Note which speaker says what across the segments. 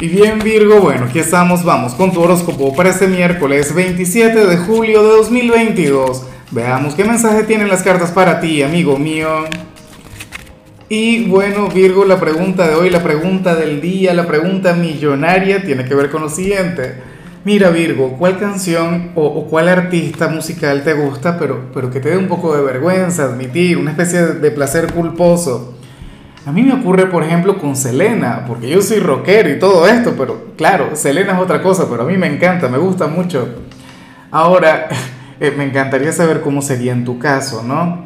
Speaker 1: Y bien Virgo, bueno, aquí estamos, vamos con tu horóscopo para este miércoles 27 de julio de 2022. Veamos qué mensaje tienen las cartas para ti, amigo mío. Y bueno, Virgo, la pregunta de hoy, la pregunta del día, la pregunta millonaria tiene que ver con lo siguiente. Mira Virgo, ¿cuál canción o, cuál artista musical te gusta, pero, pero que te dé un poco de vergüenza admitir, una especie de, de placer culposo? A mí me ocurre, por ejemplo, con Selena, porque yo soy rockero y todo esto, pero claro, Selena es otra cosa, pero a mí me encanta, me gusta mucho. Ahora, eh, me encantaría saber cómo sería en tu caso, ¿no?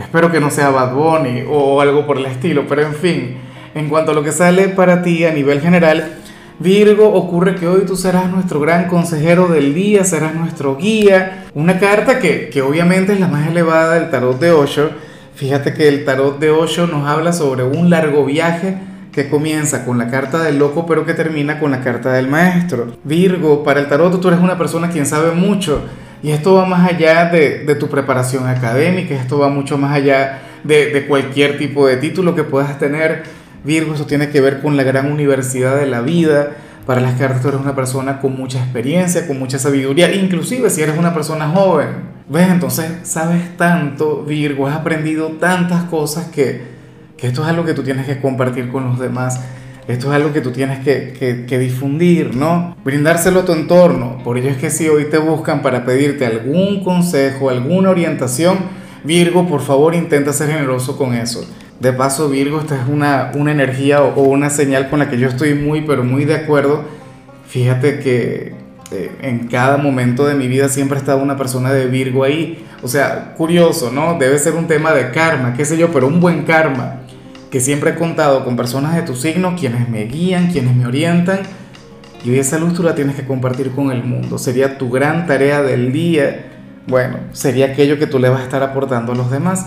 Speaker 1: Espero que no sea Bad Bunny o algo por el estilo, pero en fin, en cuanto a lo que sale para ti a nivel general, Virgo, ocurre que hoy tú serás nuestro gran consejero del día, serás nuestro guía. Una carta que, que obviamente es la más elevada del tarot de Osho Fíjate que el tarot de Osho nos habla sobre un largo viaje que comienza con la carta del loco pero que termina con la carta del maestro. Virgo, para el tarot tú eres una persona quien sabe mucho y esto va más allá de, de tu preparación académica, esto va mucho más allá de, de cualquier tipo de título que puedas tener. Virgo, eso tiene que ver con la gran universidad de la vida. Para las cartas tú eres una persona con mucha experiencia, con mucha sabiduría, inclusive si eres una persona joven. ¿Ves? Entonces sabes tanto, Virgo, has aprendido tantas cosas que, que, esto es algo que tú tienes que compartir con los demás. Esto es algo que tú tienes que, que, que, difundir, ¿no? Brindárselo a tu entorno. Por ello es que si hoy te buscan para pedirte algún consejo, alguna orientación, Virgo, por favor intenta ser generoso con eso. De paso, Virgo, esta es una, una energía o, una señal con la que yo estoy muy, pero muy de acuerdo. Fíjate que, este, en cada momento de mi vida siempre ha estado una persona de Virgo ahí. O sea, curioso, ¿no? Debe ser un tema de karma, qué sé yo, pero un buen karma. Que siempre he contado con personas de tu signo, quienes me guían, quienes me orientan. Y esa luz tú la tienes que compartir con el mundo. Sería tu gran tarea del día. Bueno, sería aquello que tú le vas a estar aportando a los demás.